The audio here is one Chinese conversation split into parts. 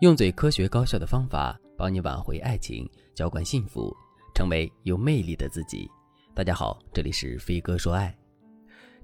用最科学高效的方法帮你挽回爱情，浇灌幸福，成为有魅力的自己。大家好，这里是飞哥说爱。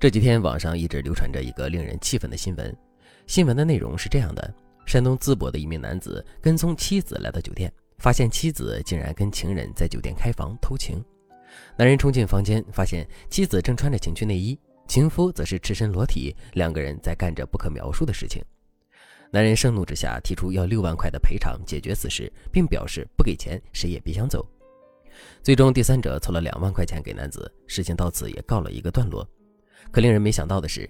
这几天网上一直流传着一个令人气愤的新闻。新闻的内容是这样的：山东淄博的一名男子跟踪妻子来到酒店，发现妻子竟然跟情人在酒店开房偷情。男人冲进房间，发现妻子正穿着情趣内衣，情夫则是赤身裸体，两个人在干着不可描述的事情。男人盛怒之下提出要六万块的赔偿解决此事，并表示不给钱谁也别想走。最终，第三者凑了两万块钱给男子，事情到此也告了一个段落。可令人没想到的是，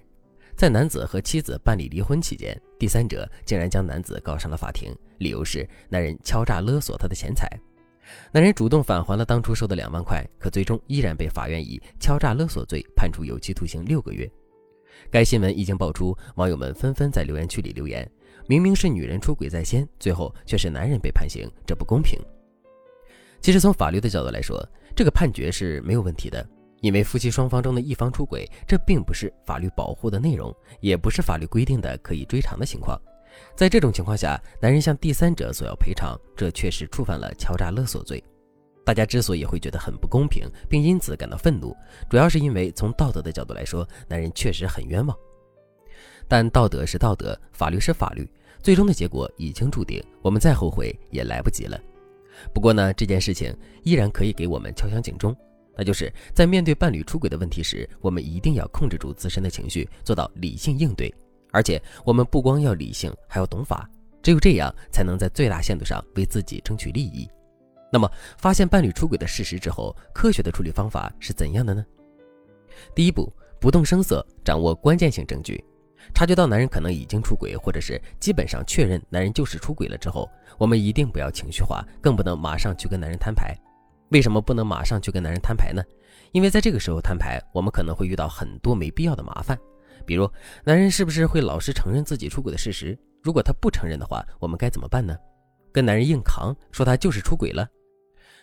在男子和妻子办理离婚期间，第三者竟然将男子告上了法庭，理由是男人敲诈勒索他的钱财。男人主动返还了当初收的两万块，可最终依然被法院以敲诈勒索罪判处有期徒刑六个月。该新闻一经爆出，网友们纷纷在留言区里留言。明明是女人出轨在先，最后却是男人被判刑，这不公平。其实从法律的角度来说，这个判决是没有问题的，因为夫妻双方中的一方出轨，这并不是法律保护的内容，也不是法律规定的可以追偿的情况。在这种情况下，男人向第三者索要赔偿，这确实触犯了敲诈勒索罪。大家之所以会觉得很不公平，并因此感到愤怒，主要是因为从道德的角度来说，男人确实很冤枉。但道德是道德，法律是法律，最终的结果已经注定，我们再后悔也来不及了。不过呢，这件事情依然可以给我们敲响警钟，那就是在面对伴侣出轨的问题时，我们一定要控制住自身的情绪，做到理性应对。而且，我们不光要理性，还要懂法，只有这样，才能在最大限度上为自己争取利益。那么，发现伴侣出轨的事实之后，科学的处理方法是怎样的呢？第一步，不动声色，掌握关键性证据。察觉到男人可能已经出轨，或者是基本上确认男人就是出轨了之后，我们一定不要情绪化，更不能马上去跟男人摊牌。为什么不能马上去跟男人摊牌呢？因为在这个时候摊牌，我们可能会遇到很多没必要的麻烦。比如，男人是不是会老实承认自己出轨的事实？如果他不承认的话，我们该怎么办呢？跟男人硬扛，说他就是出轨了？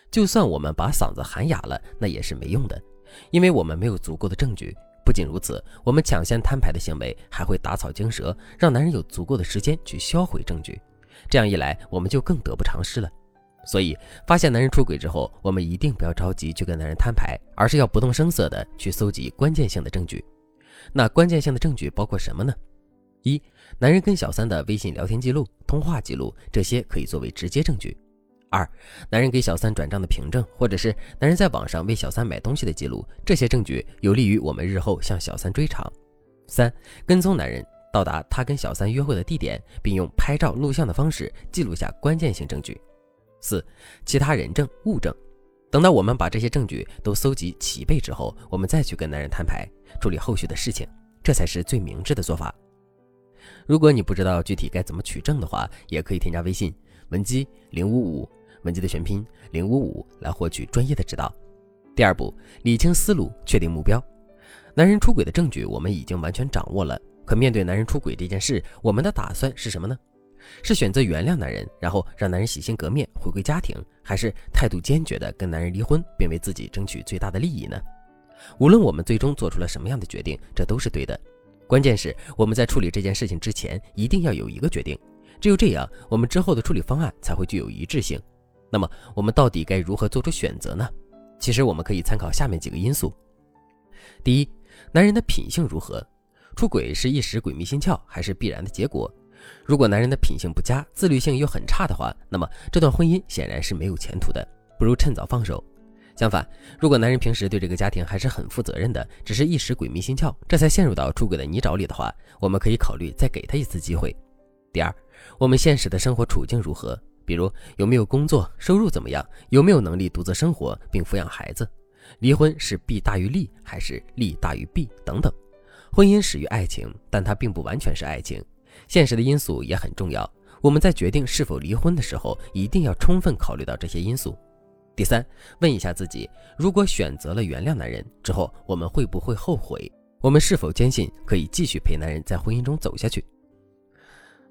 就算我们把嗓子喊哑了，那也是没用的，因为我们没有足够的证据。不仅如此，我们抢先摊牌的行为还会打草惊蛇，让男人有足够的时间去销毁证据。这样一来，我们就更得不偿失了。所以，发现男人出轨之后，我们一定不要着急去跟男人摊牌，而是要不动声色的去搜集关键性的证据。那关键性的证据包括什么呢？一、男人跟小三的微信聊天记录、通话记录，这些可以作为直接证据。二，男人给小三转账的凭证，或者是男人在网上为小三买东西的记录，这些证据有利于我们日后向小三追偿。三，跟踪男人到达他跟小三约会的地点，并用拍照、录像的方式记录下关键性证据。四，其他人证、物证，等到我们把这些证据都搜集齐备之后，我们再去跟男人摊牌，处理后续的事情，这才是最明智的做法。如果你不知道具体该怎么取证的话，也可以添加微信文姬零五五。文姬的全拼零五五来获取专业的指导。第二步，理清思路，确定目标。男人出轨的证据我们已经完全掌握了，可面对男人出轨这件事，我们的打算是什么呢？是选择原谅男人，然后让男人洗心革面回归家庭，还是态度坚决的跟男人离婚，并为自己争取最大的利益呢？无论我们最终做出了什么样的决定，这都是对的。关键是我们在处理这件事情之前，一定要有一个决定，只有这样，我们之后的处理方案才会具有一致性。那么我们到底该如何做出选择呢？其实我们可以参考下面几个因素：第一，男人的品性如何？出轨是一时鬼迷心窍，还是必然的结果？如果男人的品性不佳，自律性又很差的话，那么这段婚姻显然是没有前途的，不如趁早放手。相反，如果男人平时对这个家庭还是很负责任的，只是一时鬼迷心窍，这才陷入到出轨的泥沼里的话，我们可以考虑再给他一次机会。第二，我们现实的生活处境如何？比如有没有工作，收入怎么样，有没有能力独自生活并抚养孩子？离婚是弊大于利，还是利大于弊？等等。婚姻始于爱情，但它并不完全是爱情，现实的因素也很重要。我们在决定是否离婚的时候，一定要充分考虑到这些因素。第三，问一下自己：如果选择了原谅男人之后，我们会不会后悔？我们是否坚信可以继续陪男人在婚姻中走下去？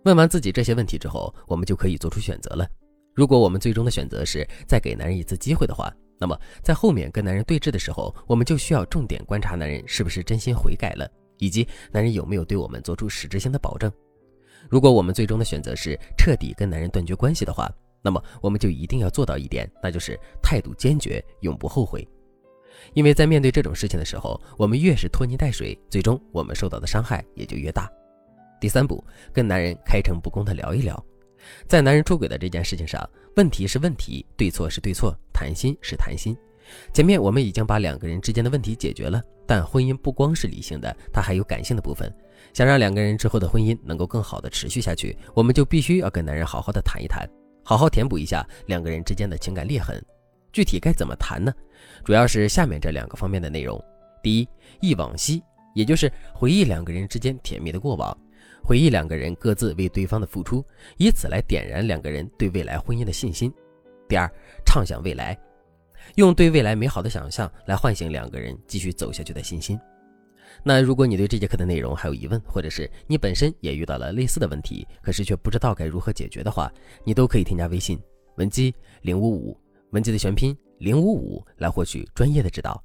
问完自己这些问题之后，我们就可以做出选择了。如果我们最终的选择是再给男人一次机会的话，那么在后面跟男人对峙的时候，我们就需要重点观察男人是不是真心悔改了，以及男人有没有对我们做出实质性的保证。如果我们最终的选择是彻底跟男人断绝关系的话，那么我们就一定要做到一点，那就是态度坚决，永不后悔。因为在面对这种事情的时候，我们越是拖泥带水，最终我们受到的伤害也就越大。第三步，跟男人开诚布公的聊一聊，在男人出轨的这件事情上，问题是问题，对错是对错，谈心是谈心。前面我们已经把两个人之间的问题解决了，但婚姻不光是理性的，它还有感性的部分。想让两个人之后的婚姻能够更好的持续下去，我们就必须要跟男人好好的谈一谈，好好填补一下两个人之间的情感裂痕。具体该怎么谈呢？主要是下面这两个方面的内容：第一，忆往昔，也就是回忆两个人之间甜蜜的过往，回忆两个人各自为对方的付出，以此来点燃两个人对未来婚姻的信心。第二，畅想未来。用对未来美好的想象来唤醒两个人继续走下去的信心。那如果你对这节课的内容还有疑问，或者是你本身也遇到了类似的问题，可是却不知道该如何解决的话，你都可以添加微信文姬零五五，文姬的全拼零五五来获取专业的指导。